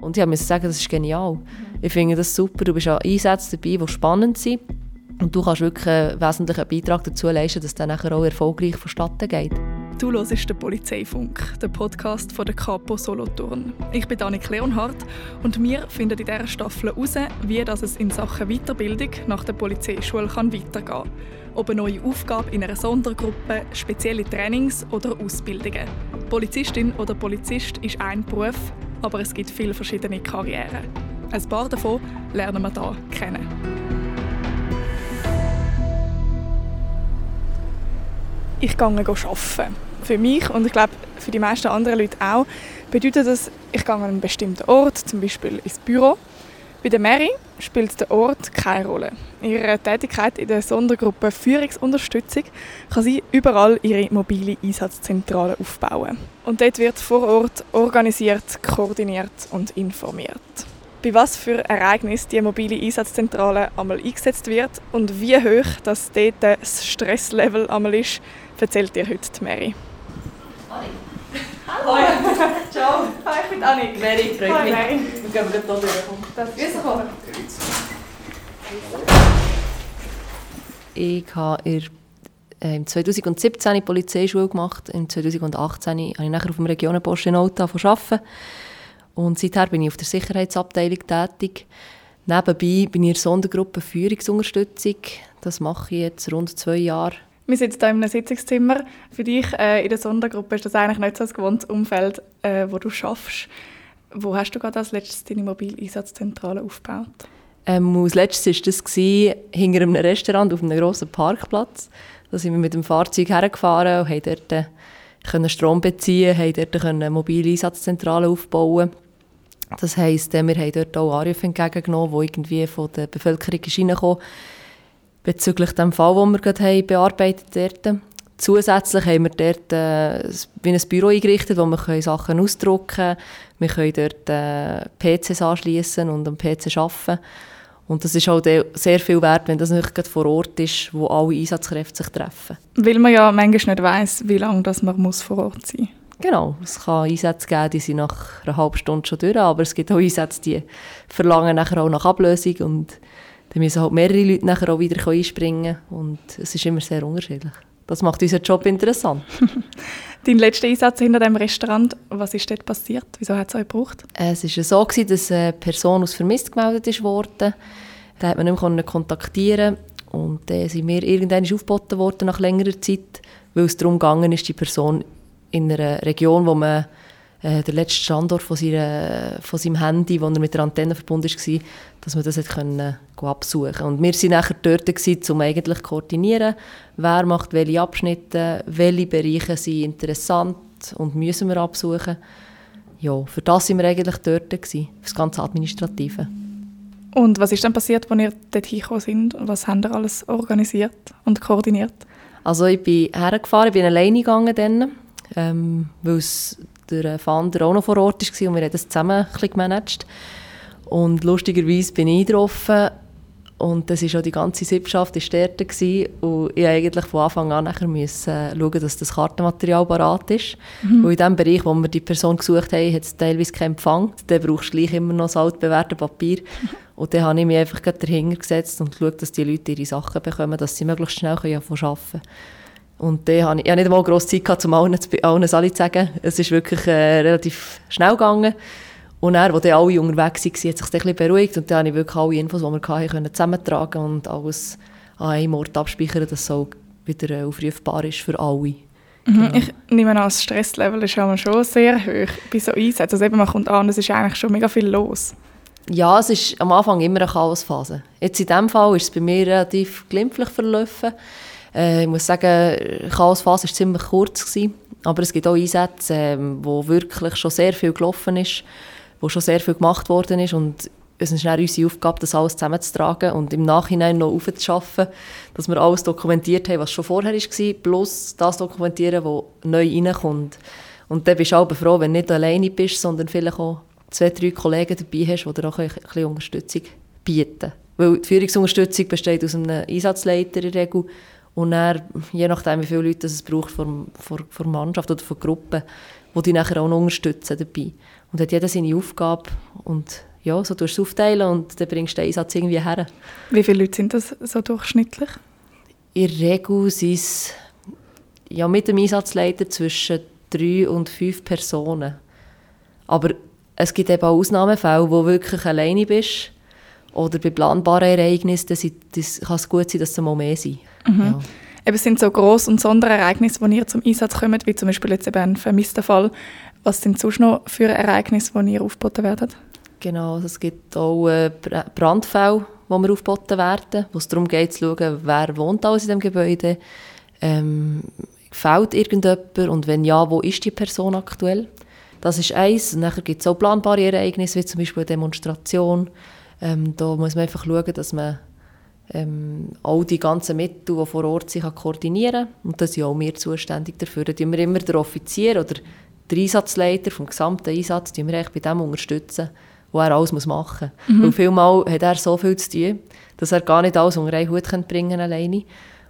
Und ich musste sagen, das ist genial. Ich finde das super. Du bist an Einsätzen dabei, die spannend sind. Und du kannst wirklich einen wesentlichen Beitrag dazu leisten, dass es dann nachher auch erfolgreich vonstatten geht. Du hörst den Polizeifunk, der Podcast von der Capo Solothurn. Ich bin Annik Leonhardt und wir finden in dieser Staffel heraus, wie das es in Sachen Weiterbildung nach der Polizeischule kann weitergehen kann. Ob eine neue Aufgabe in einer Sondergruppe, spezielle Trainings oder Ausbildungen. Polizistin oder Polizist ist ein Beruf, aber es gibt viele verschiedene Karrieren. Ein paar davon lernen wir hier kennen. Ich gehe arbeiten. Für mich und ich glaube für die meisten anderen Leute auch, bedeutet das, ich gehe an einen bestimmten Ort, zum Beispiel ins Büro. Bei der Mary spielt der Ort keine Rolle. Ihre Tätigkeit in der Sondergruppe Führungsunterstützung kann sie überall ihre mobile Einsatzzentrale aufbauen. Und dort wird vor Ort organisiert, koordiniert und informiert. Bei was für Ereignissen die mobile Einsatzzentrale einmal eingesetzt wird und wie hoch das dort das Stresslevel einmal ist, erzählt dir heute die Mary. Hallo. Hallo. Ciao. Hi, ich bin Annik. Mary, freut Hi, mich. Mary. Wir gehen gerade hier durch. Grüß dich. Ich habe in, äh, im 2017 die Polizeischule gemacht. Im 2018 habe ich nachher auf dem Regionenpost in Alta arbeiten. Und seither bin ich auf der Sicherheitsabteilung tätig. Nebenbei bin ich in der Sondergruppe Führungsunterstützung. Das mache ich jetzt rund zwei Jahre. Wir sitzen hier in einem Sitzungszimmer. Für dich äh, in der Sondergruppe ist das eigentlich nicht so ein gewohntes Umfeld, äh, wo du schaffst. Wo hast du gerade als letztes deine mobile Einsatzzentrale aufgebaut? Ähm, als letztes war das gewesen, hinter einem Restaurant auf einem grossen Parkplatz. Da sind wir mit dem Fahrzeug hergefahren und haben dort äh, können Strom beziehen, haben dort eine mobile Einsatzzentrale aufbauen. Das heisst, äh, wir haben dort auch Anrufe entgegengenommen, die irgendwie von der Bevölkerung reingekommen bezüglich dem Fall, den wir gerade haben bearbeitet dort. Zusätzlich haben wir dort äh, wie ein Büro eingerichtet, wo wir können Sachen ausdrucken können. Wir können dort äh, PCs anschließen und am PC arbeiten. Und das ist halt sehr viel wert, wenn das nicht gerade vor Ort ist, wo alle Einsatzkräfte sich treffen. Weil man ja manchmal nicht weiss, wie lange das man muss vor Ort sein muss. Genau, es kann Einsätze geben, die sind nach einer halben Stunde schon durch, aber es gibt auch Einsätze, die verlangen nachher auch nach Ablösung und dann müssen halt mehrere Leute nachher auch wieder einspringen und es ist immer sehr unterschiedlich. Das macht unseren Job interessant. Dein letzter Einsatz hinter dem Restaurant, was ist dort passiert? Wieso hat es euch gebraucht? Es war so, gewesen, dass eine Person als vermisst gemeldet wurde. Den hat man nicht mehr kontaktieren und dann sind wir irgendwann aufgeboten worden nach längerer Zeit, weil es darum gegangen ist, die Person in einer Region, wo man äh, der letzte Standort von, seiner, von seinem Handy, wo er mit der Antenne verbunden war, dass man das hat können, go absuchen Und wir waren nachher dort, gewesen, um eigentlich zu koordinieren, wer macht welche Abschnitte, welche Bereiche sind interessant und müssen wir absuchen. Ja, für das sind wir eigentlich dort, gewesen, für das ganze Administrative. Und was ist dann passiert, als ihr dort hingekommen sind? Was habt ihr alles organisiert und koordiniert? Also ich bin hergefahren, ich bin alleine gegangen dann, ähm, weil es der Fander auch noch vor Ort war und wir haben das zusammen ein bisschen gemanagt. Und lustigerweise bin ich getroffen und das ist auch die ganze Sippschaft ist dort gewesen. und ich eigentlich von Anfang an nachher müssen schauen, dass das Kartenmaterial parat ist. Mhm. Und in dem Bereich, wo wir die Person gesucht haben, hat es teilweise keinen Empfang. Dann brauchst du gleich immer noch das altbewährte Papier. Und dann habe ich mich einfach dahinter gesetzt und geschaut, dass die Leute ihre Sachen bekommen, dass sie möglichst schnell arbeiten können. Und dann habe ich, ich habe nicht einmal grosse Zeit gehabt, um allen, allen zu sagen. Es ist wirklich äh, relativ schnell gegangen. Und dann, als dann alle unterwegs waren, hat sich ein bisschen beruhigt. Und dann habe ich wirklich alle Infos, die wir hatten, zusammentragen und alles an einem Ort abspeichern, dass es auch wieder äh, aufrufbar ist für alle. Mhm. Genau. Ich nehme an, das Stresslevel ist schon sehr hoch bei so Einsätzen. Also eben, man kommt an, es ist eigentlich schon mega viel los. Ja, es ist am Anfang immer eine Chaosphase. Jetzt in diesem Fall ist es bei mir relativ glimpflich verlaufen. Äh, ich muss sagen, die Chaosphase war ziemlich kurz. Gewesen, aber es gibt auch Einsätze, äh, wo wirklich schon sehr viel gelaufen ist, wo schon sehr viel gemacht worden ist und es ist unsere Aufgabe, das alles zusammenzutragen und im Nachhinein noch aufzuschaffen, dass wir alles dokumentiert haben, was schon vorher war, plus das dokumentieren, was neu reinkommt. Und dann bist du auch froh, wenn du nicht alleine bist, sondern vielleicht auch zwei, drei Kollegen dabei hast, die dir auch ein bisschen Unterstützung bieten. Weil die Führungsunterstützung besteht aus einem Einsatzleiter in der Regel und dann, je nachdem, wie viele Leute es braucht von, von Mannschaft oder von Gruppe, die dich nachher auch noch unterstützen dabei. Und hat jeder seine Aufgabe und ja, so tust du es aufteilen und dann bringst du den Einsatz irgendwie her. Wie viele Leute sind das so durchschnittlich? In der Regel sind es ja, mit dem Einsatzleiter zwischen drei und fünf Personen. Aber es gibt eben auch Ausnahmefälle, wo du wirklich alleine bist. Oder bei planbaren Ereignissen das kann es gut sein, dass es mal mehr sind. Mhm. Ja. Eben, sind so Gross- und Sonderereignisse, die ihr zum Einsatz kommt, wie zum Beispiel jetzt eben ein vermisster Fall. Was sind sonst noch für Ereignisse, die ihr aufgeboten werdet? Genau, also es gibt auch äh, Brandfälle, die wir aufgeboten werden, wo es darum geht, zu schauen, wer wohnt alles in dem Gebäude, ähm, fehlt irgendjemand und wenn ja, wo ist die Person aktuell? Das ist eins. Und dann gibt es auch planbare Ereignisse, wie zum Beispiel eine Demonstration. Ähm, da muss man einfach schauen, dass man ähm, all die ganzen Mittel, die vor Ort sind, koordinieren kann. Und da sind auch wir zuständig dafür. Da wir immer den Offizier oder den Einsatzleiter vom gesamten Einsatz wir bei dem unterstützen, was er alles machen muss. Mhm. Weil vielmal hat er so viel zu tun, dass er gar nicht alles unter einen Hut bringen kann alleine.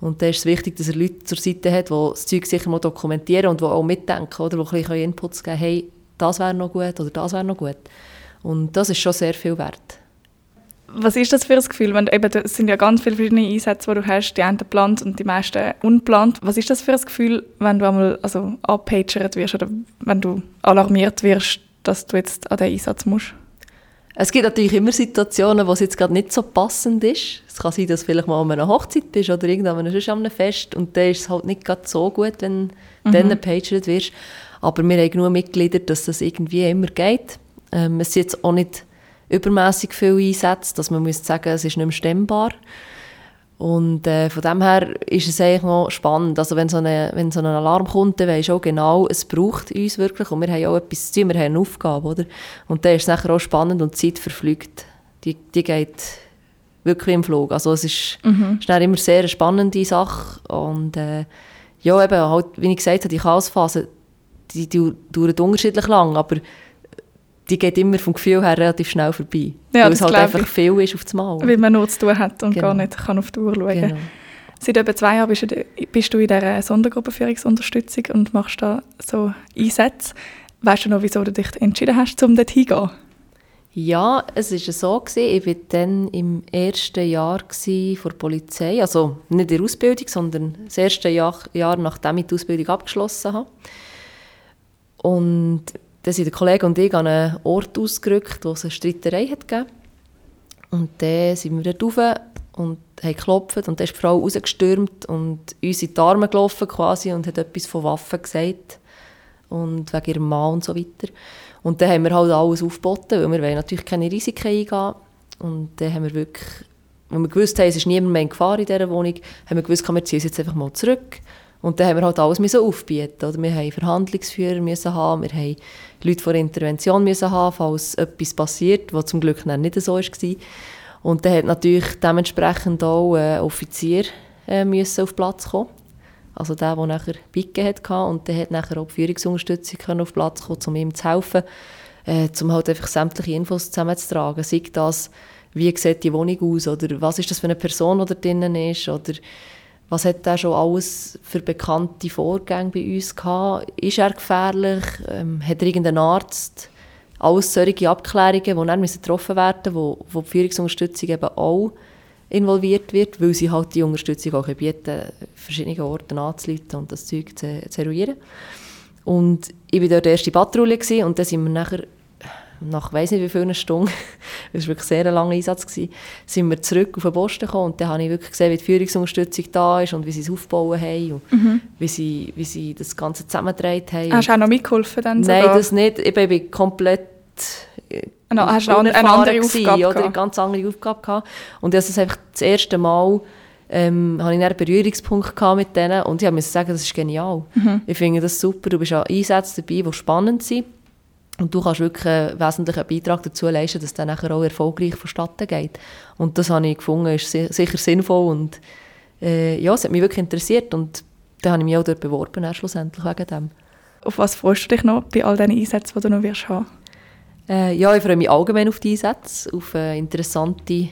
Und da ist es wichtig, dass er Leute zur Seite hat, die das Zeug sicher mal dokumentieren und die auch mitdenken, oder? die ein bisschen Inputs geben hey, das wäre noch gut oder das wäre noch gut. Und das ist schon sehr viel wert. Was ist das für ein Gefühl? Wenn, eben, es sind ja ganz viele verschiedene Einsätze, die du hast, die einen geplant und die meisten unplant. Was ist das für ein Gefühl, wenn du einmal also, abpagert wirst oder wenn du alarmiert wirst, dass du jetzt an den Einsatz musst? Es gibt natürlich immer Situationen, wo es jetzt gerade nicht so passend ist. Es kann sein, dass du vielleicht mal an einer Hochzeit bist oder irgendwann an einem Fest und dann ist es halt nicht gerade so gut, wenn mhm. dann gepagert wirst. Aber wir haben genug Mitglieder, dass das irgendwie immer geht. Ähm, es sind jetzt auch nicht übermäßig viele Einsätze, dass man muss sagen, es ist nicht mehr stemmbar. Und äh, von dem her ist es eigentlich noch spannend. Also wenn so, eine, wenn so ein Alarm kommt, dann weisst du auch genau, es braucht uns wirklich und wir haben auch etwas zu tun, wir haben eine Aufgabe, oder? Und dann ist es nachher auch spannend und die Zeit verfliegt. Die, die geht wirklich im Flug. Also es ist, mhm. ist immer sehr eine spannende Sache und äh, ja, eben, halt, wie ich gesagt habe, die Chaosphase, die, die dauert unterschiedlich lang, aber die geht immer vom Gefühl her relativ schnell vorbei. Ja, weil es halt einfach ich. viel ist auf das Mal. Weil man nur zu tun hat und genau. gar nicht kann auf die Uhr schauen genau. Seit etwa zwei Jahren bist du, in dieser Sondergruppenführungsunterstützung und machst da so Einsätze. Weißt du noch, wieso du dich entschieden hast, um dort hinzugehen? Ja, es war so. Gewesen. Ich war dann im ersten Jahr vor der Polizei. Also nicht in der Ausbildung, sondern das erste Jahr, Jahr nachdem ich die Ausbildung abgeschlossen habe. Und dann sind der Kollege und ich an einen Ort ausgerückt, wo es eine Streiterei hat gegeben. Und dann sind wir dort rauf und haben geklopft und dann ist die Frau rausgestürmt und uns in die Arme gelaufen quasi und hat etwas von Waffen gesagt und wegen ihrem Mann und so weiter. Und dann haben wir halt alles aufgeboten, weil wir natürlich keine Risiken eingehen. Und dann haben wir wirklich, wenn wir gewusst haben, es ist niemand mehr in Gefahr in dieser Wohnung, haben wir gewusst, wir ziehen uns jetzt einfach mal zurück. Und dann haben wir halt alles müssen aufbieten. Oder? Wir haben Verhandlungsführer müssen haben, wir haben Leute vor Intervention müssen haben, falls etwas passiert, was zum Glück nicht so war. Und dann hat natürlich dementsprechend auch ein Offizier äh, müssen auf Platz kommen. Also der, der nachher Bicke hatte und der hat nachher auch die Führungsunterstützung auf Platz kommen, um ihm zu helfen, äh, um halt einfach sämtliche Infos zusammenzutragen. Sei das, wie sieht die Wohnung aus oder was ist das für eine Person, die da drinnen ist oder was hat er schon alles für bekannte Vorgänge bei uns gehabt? Ist er gefährlich? Ähm, hat er irgendeinen Arzt? Alles solche Abklärungen, die dann getroffen werden müssen, wo, wo die Führungsunterstützung eben auch involviert wird, weil sie halt die Unterstützung auch bieten, verschiedene Orte anzuleiten und das Zeug zu, zu eruieren. Und ich war dort die erste Patrouille und dann sind wir nachher, nach weiss nicht wie vielen Stunden, es war wirklich sehr ein langer Einsatz, gewesen, sind wir zurück auf den Posten gekommen und dann habe ich wirklich gesehen, wie die Führungsunterstützung da ist und wie sie es aufbauen haben und mhm. wie, sie, wie sie das Ganze zusammengetragen haben. Hast du auch noch mitgeholfen dann Nein, sogar? das nicht. Ich bin komplett No, hast du eine, eine andere Aufgabe oder eine ganz andere Aufgabe gehabt. Und das ist einfach das erste Mal, ähm, hatte ich einen Berührungspunkt mit denen und ich musste sagen, das ist genial. Mhm. Ich finde das super. Du bist an Einsätzen dabei, die spannend sind. Und du kannst wirklich einen wesentlichen Beitrag dazu leisten, dass dann nachher auch erfolgreich vonstatten geht. Und das habe ich gefunden, ist sicher sinnvoll und äh, ja, es hat mich wirklich interessiert und dann habe ich mich auch dort beworben, schlussendlich wegen dem. Auf was freust du dich noch bei all diesen Einsätzen, die du noch wirst haben? Äh, ja, ich freue mich allgemein auf die Einsätze, auf äh, interessante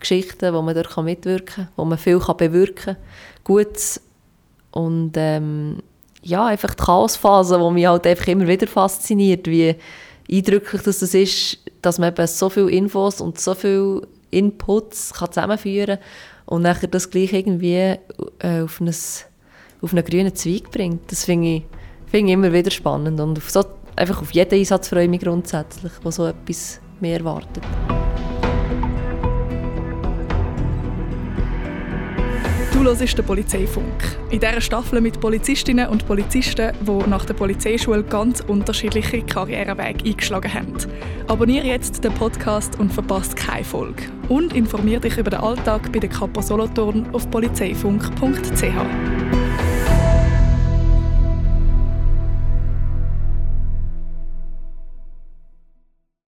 Geschichten, wo man dort mitwirken kann, wo man viel kann bewirken kann. Gutes und ähm, ja, einfach die Chaosphase, die mich halt einfach immer wieder fasziniert, wie eindrücklich das ist, dass man eben so viele Infos und so viele Inputs kann zusammenführen kann und nachher das gleich irgendwie äh, auf, ein, auf einen grünen Zweig bringt. Das finde ich, find ich immer wieder spannend und auf so, einfach auf jeden Einsatz freue ich mich grundsätzlich, wo so etwas mehr erwartet. Du hörst den Polizeifunk. In dieser Staffel mit Polizistinnen und Polizisten, die nach der Polizeischule ganz unterschiedliche Karrierewege eingeschlagen haben. Abonniere jetzt den Podcast und verpasst keine Folge. Und informiere dich über den Alltag bei der Kapo Solothurn auf polizeifunk.ch.